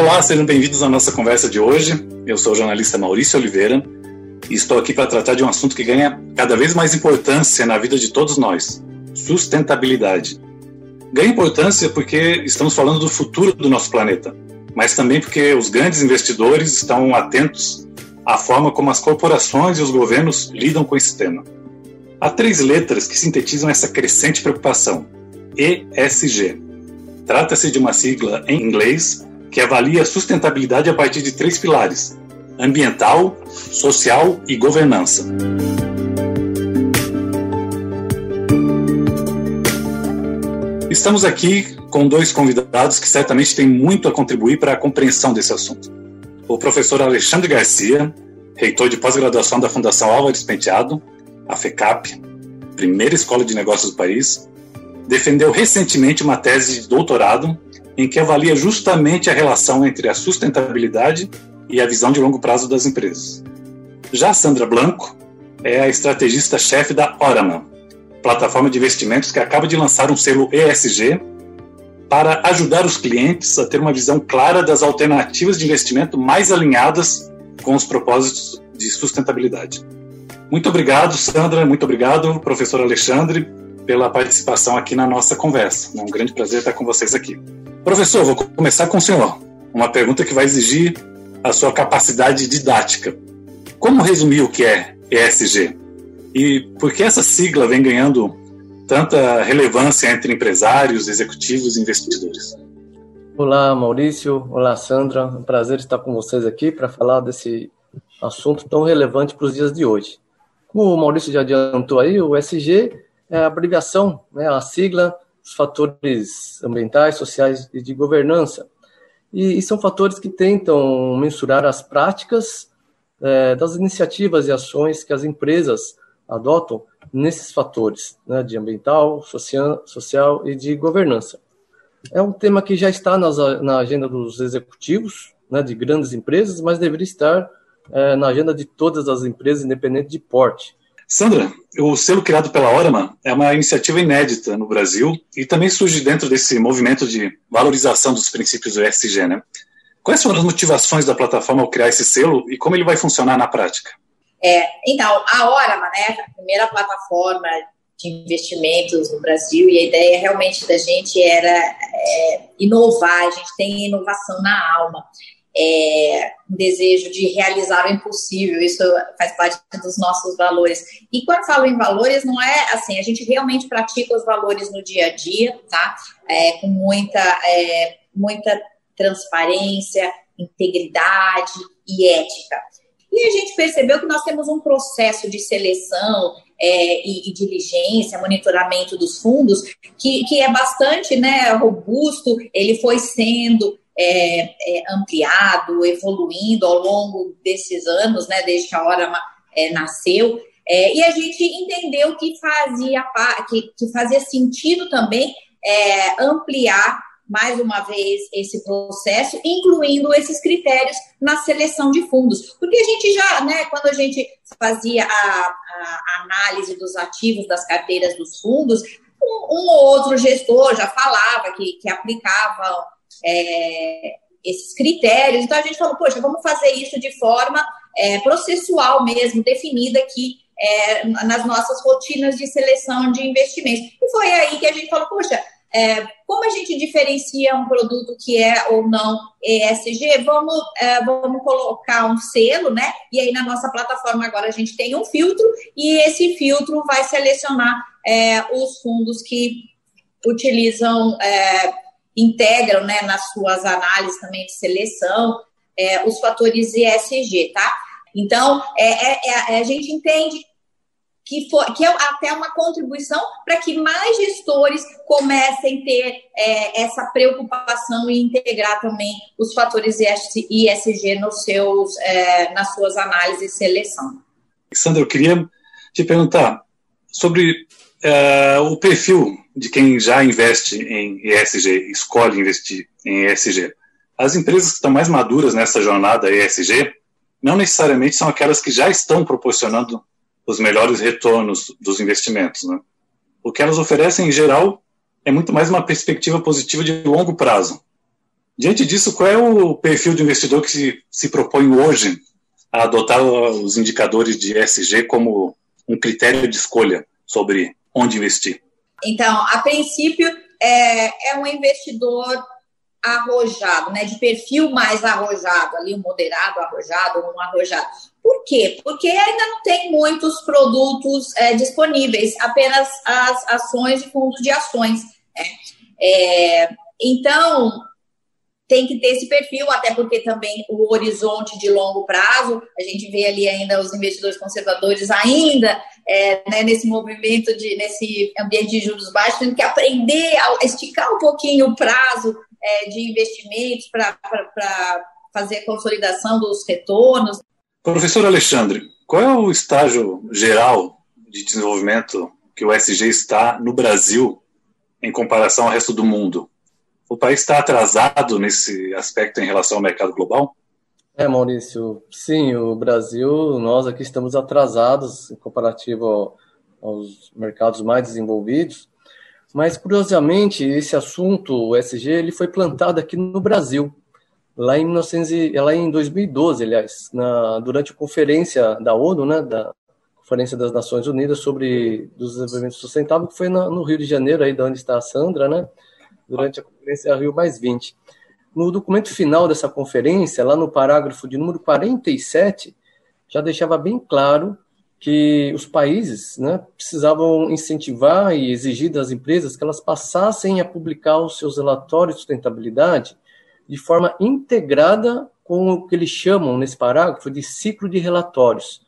Olá, sejam bem-vindos à nossa conversa de hoje. Eu sou o jornalista Maurício Oliveira e estou aqui para tratar de um assunto que ganha cada vez mais importância na vida de todos nós: sustentabilidade. Ganha importância porque estamos falando do futuro do nosso planeta, mas também porque os grandes investidores estão atentos à forma como as corporações e os governos lidam com esse tema. Há três letras que sintetizam essa crescente preocupação: ESG. Trata-se de uma sigla em inglês que avalia a sustentabilidade a partir de três pilares: ambiental, social e governança. Estamos aqui com dois convidados que certamente têm muito a contribuir para a compreensão desse assunto. O professor Alexandre Garcia, reitor de pós-graduação da Fundação Álvares Penteado, a FECAP, primeira escola de negócios do país, defendeu recentemente uma tese de doutorado em que avalia justamente a relação entre a sustentabilidade e a visão de longo prazo das empresas. Já Sandra Blanco é a estrategista-chefe da Oraman, plataforma de investimentos que acaba de lançar um selo ESG para ajudar os clientes a ter uma visão clara das alternativas de investimento mais alinhadas com os propósitos de sustentabilidade. Muito obrigado, Sandra, muito obrigado, professor Alexandre, pela participação aqui na nossa conversa. É um grande prazer estar com vocês aqui. Professor, vou começar com o senhor. Uma pergunta que vai exigir a sua capacidade didática. Como resumir o que é ESG? E por que essa sigla vem ganhando tanta relevância entre empresários, executivos e investidores? Olá, Maurício. Olá, Sandra. É um prazer estar com vocês aqui para falar desse assunto tão relevante para os dias de hoje. Como o Maurício já adiantou aí, o ESG é a abreviação, né, a sigla os fatores ambientais, sociais e de governança. E, e são fatores que tentam mensurar as práticas é, das iniciativas e ações que as empresas adotam nesses fatores né, de ambiental, social, social e de governança. É um tema que já está nas, na agenda dos executivos né, de grandes empresas, mas deveria estar é, na agenda de todas as empresas, independente de porte. Sandra, o selo criado pela Orama é uma iniciativa inédita no Brasil e também surge dentro desse movimento de valorização dos princípios do ESG, né? Quais foram as motivações da plataforma ao criar esse selo e como ele vai funcionar na prática? É, então, a Orama, né, a primeira plataforma de investimentos no Brasil e a ideia realmente da gente era é, inovar, a gente tem inovação na alma é, desejo de realizar o impossível, isso faz parte dos nossos valores. E quando falo em valores, não é assim, a gente realmente pratica os valores no dia a dia, tá? É, com muita, é, muita transparência, integridade e ética. E a gente percebeu que nós temos um processo de seleção é, e, e, diligência, monitoramento dos fundos, que, que é bastante né, robusto, ele foi sendo é, é, ampliado, evoluindo ao longo desses anos, né, desde que a Orama é, nasceu, é, e a gente entendeu que fazia, que, que fazia sentido também é, ampliar mais uma vez esse processo, incluindo esses critérios na seleção de fundos. Porque a gente já, né, quando a gente fazia a, a análise dos ativos das carteiras dos fundos, um, um ou outro gestor já falava que, que aplicava é, esses critérios. Então a gente falou, poxa, vamos fazer isso de forma é, processual mesmo, definida aqui é, nas nossas rotinas de seleção de investimentos. E foi aí que a gente falou, poxa, é, como a gente diferencia um produto que é ou não ESG, vamos, é, vamos colocar um selo, né? E aí na nossa plataforma agora a gente tem um filtro e esse filtro vai selecionar é, os fundos que utilizam é, integram né, nas suas análises também de seleção é, os fatores ESG, tá? Então, é, é, é, a gente entende que, for, que é até uma contribuição para que mais gestores comecem a ter é, essa preocupação e integrar também os fatores ESG nos seus, é, nas suas análises de seleção. Sandra, eu queria te perguntar sobre uh, o perfil de quem já investe em ESG, escolhe investir em ESG. As empresas que estão mais maduras nessa jornada ESG não necessariamente são aquelas que já estão proporcionando os melhores retornos dos investimentos. Né? O que elas oferecem, em geral, é muito mais uma perspectiva positiva de longo prazo, Diante disso, qual é o perfil de investidor que se, se propõe hoje a adotar os indicadores de ESG como um critério de escolha sobre onde investir? Então, a princípio, é, é um investidor arrojado, né, de perfil mais arrojado, ali um moderado arrojado, um arrojado. Por quê? Porque ainda não tem muitos produtos é, disponíveis, apenas as ações e fundos de ações. Né? É, então, tem que ter esse perfil, até porque também o horizonte de longo prazo, a gente vê ali ainda os investidores conservadores ainda é, né, nesse movimento, de, nesse ambiente de juros baixos, tendo que aprender a esticar um pouquinho o prazo é, de investimentos para fazer a consolidação dos retornos. Professor Alexandre, qual é o estágio geral de desenvolvimento que o SG está no Brasil em comparação ao resto do mundo? O país está atrasado nesse aspecto em relação ao mercado global? É, Maurício, sim, o Brasil, nós aqui estamos atrasados em comparativo aos mercados mais desenvolvidos, mas curiosamente esse assunto, o SG, ele foi plantado aqui no Brasil, lá em, 1900, lá em 2012, aliás, na, durante a conferência da ONU, né, da Conferência das Nações Unidas sobre Desenvolvimento Sustentável, que foi na, no Rio de Janeiro, aí de onde está a Sandra, né, durante a Conferência Rio Mais 20. No documento final dessa conferência, lá no parágrafo de número 47, já deixava bem claro que os países né, precisavam incentivar e exigir das empresas que elas passassem a publicar os seus relatórios de sustentabilidade de forma integrada com o que eles chamam nesse parágrafo de ciclo de relatórios.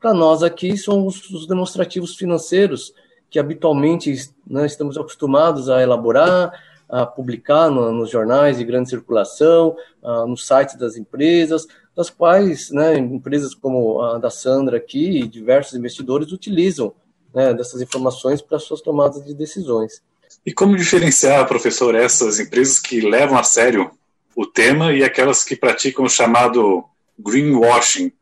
Para nós aqui são os, os demonstrativos financeiros que habitualmente né, estamos acostumados a elaborar, a publicar no, nos jornais de grande circulação, uh, nos sites das empresas, das quais né, empresas como a da Sandra aqui e diversos investidores utilizam né, dessas informações para suas tomadas de decisões. E como diferenciar, professor, essas empresas que levam a sério o tema e aquelas que praticam o chamado greenwashing,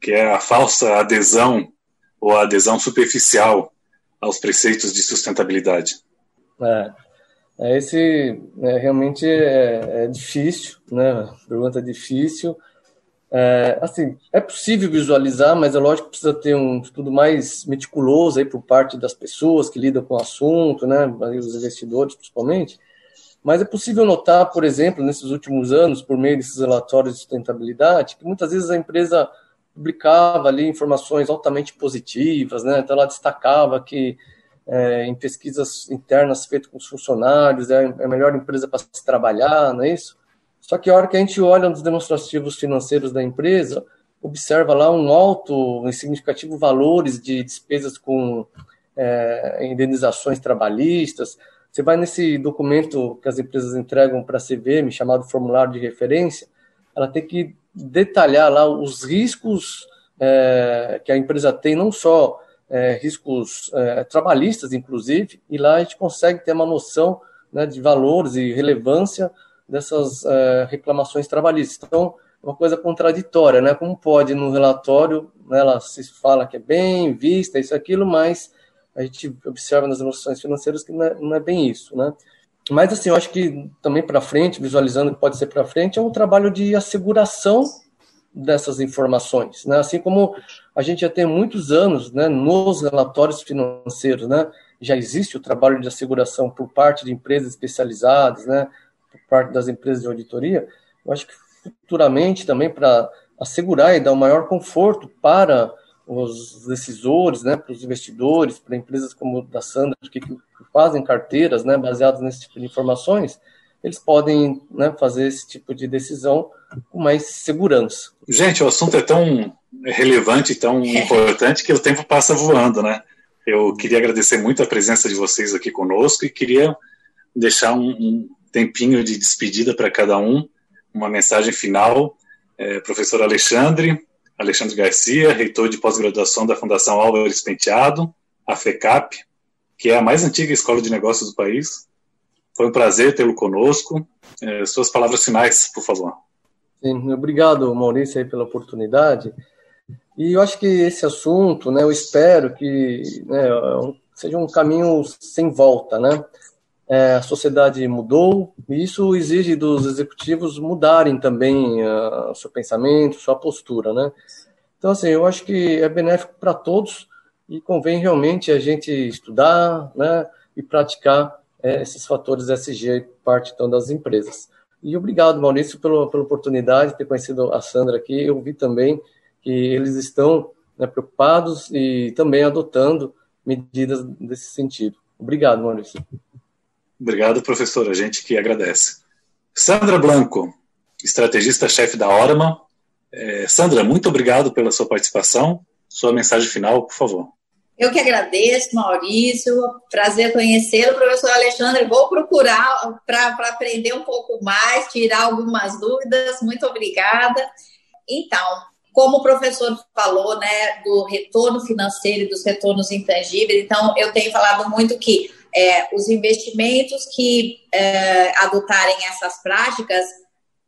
que é a falsa adesão ou a adesão superficial aos preceitos de sustentabilidade? É, esse é, realmente é, é, difícil, né? Pergunta difícil. É, assim, é possível visualizar, mas é lógico que precisa ter um estudo mais meticuloso aí por parte das pessoas que lidam com o assunto, né? Os investidores, principalmente. Mas é possível notar, por exemplo, nesses últimos anos, por meio desses relatórios de sustentabilidade, que muitas vezes a empresa publicava ali informações altamente positivas, né? Então ela destacava que é, em pesquisas internas feitas com os funcionários, é, é a melhor empresa para se trabalhar, não é isso? Só que a hora que a gente olha nos demonstrativos financeiros da empresa, observa lá um alto e significativo valores de despesas com é, indenizações trabalhistas. Você vai nesse documento que as empresas entregam para a CVM, chamado formulário de referência, ela tem que detalhar lá os riscos é, que a empresa tem, não só é, riscos é, trabalhistas, inclusive, e lá a gente consegue ter uma noção né, de valores e relevância dessas é, reclamações trabalhistas. Então, é uma coisa contraditória, né? Como pode no relatório, né, ela se fala que é bem vista, isso aquilo, mas a gente observa nas emoções financeiras que não é, não é bem isso, né? Mas assim, eu acho que também para frente, visualizando que pode ser para frente, é um trabalho de asseguração dessas informações, né? Assim como a gente já tem muitos anos, né, nos relatórios financeiros, né, já existe o trabalho de asseguração por parte de empresas especializadas, né, por parte das empresas de auditoria. Eu acho que futuramente também para assegurar e dar um maior conforto para os decisores, né, para os investidores, para empresas como da Sandra que, que fazem carteiras, né, baseadas nesse tipo de informações, eles podem né, fazer esse tipo de decisão com mais segurança. Gente, o assunto é tão relevante, tão importante que o tempo passa voando, né? Eu queria agradecer muito a presença de vocês aqui conosco e queria deixar um, um tempinho de despedida para cada um, uma mensagem final. É, professor Alexandre, Alexandre Garcia, reitor de pós-graduação da Fundação Álvares Penteado, a FECAP, que é a mais antiga escola de negócios do país. Foi um prazer tê-lo conosco. É, suas palavras finais, por favor. Sim, obrigado, Maurício, aí, pela oportunidade. E eu acho que esse assunto, né, eu espero que né, seja um caminho sem volta, né? é, a sociedade mudou e isso exige dos executivos mudarem também uh, seu pensamento, sua postura, né? Então, assim, eu acho que é benéfico para todos e convém realmente a gente estudar, né, e praticar é, esses fatores SG parte então das empresas. E obrigado, Maurício, pela, pela oportunidade de ter conhecido a Sandra aqui. Eu vi também que eles estão né, preocupados e também adotando medidas nesse sentido. Obrigado, Maurício. Obrigado, professor. A gente que agradece. Sandra Blanco, estrategista-chefe da Orama. É, Sandra, muito obrigado pela sua participação. Sua mensagem final, por favor. Eu que agradeço, Maurício. Prazer conhecê-lo, professor Alexandre. Vou procurar para aprender um pouco mais, tirar algumas dúvidas. Muito obrigada. Então, como o professor falou, né, do retorno financeiro e dos retornos intangíveis, então eu tenho falado muito que é, os investimentos que é, adotarem essas práticas,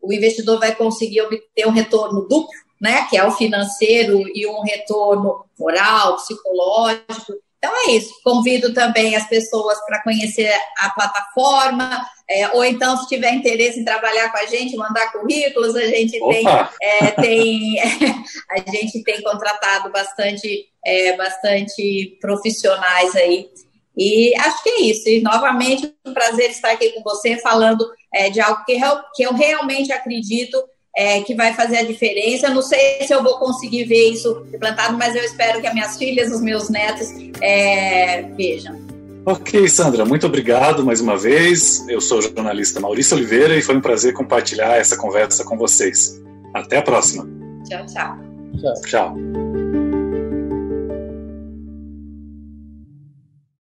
o investidor vai conseguir obter um retorno duplo né, que é o financeiro e um retorno moral, psicológico. Então é isso. Convido também as pessoas para conhecer a plataforma, é, ou então, se tiver interesse em trabalhar com a gente, mandar currículos, a gente tem, é, tem a gente tem contratado bastante, é, bastante profissionais aí. E acho que é isso. E novamente, um prazer estar aqui com você falando é, de algo que, que eu realmente acredito é, que vai fazer a diferença. Eu não sei se eu vou conseguir ver isso implantado, mas eu espero que as minhas filhas, os meus netos é, vejam. Ok, Sandra, muito obrigado mais uma vez. Eu sou o jornalista Maurício Oliveira e foi um prazer compartilhar essa conversa com vocês. Até a próxima. Tchau, tchau. Tchau. tchau.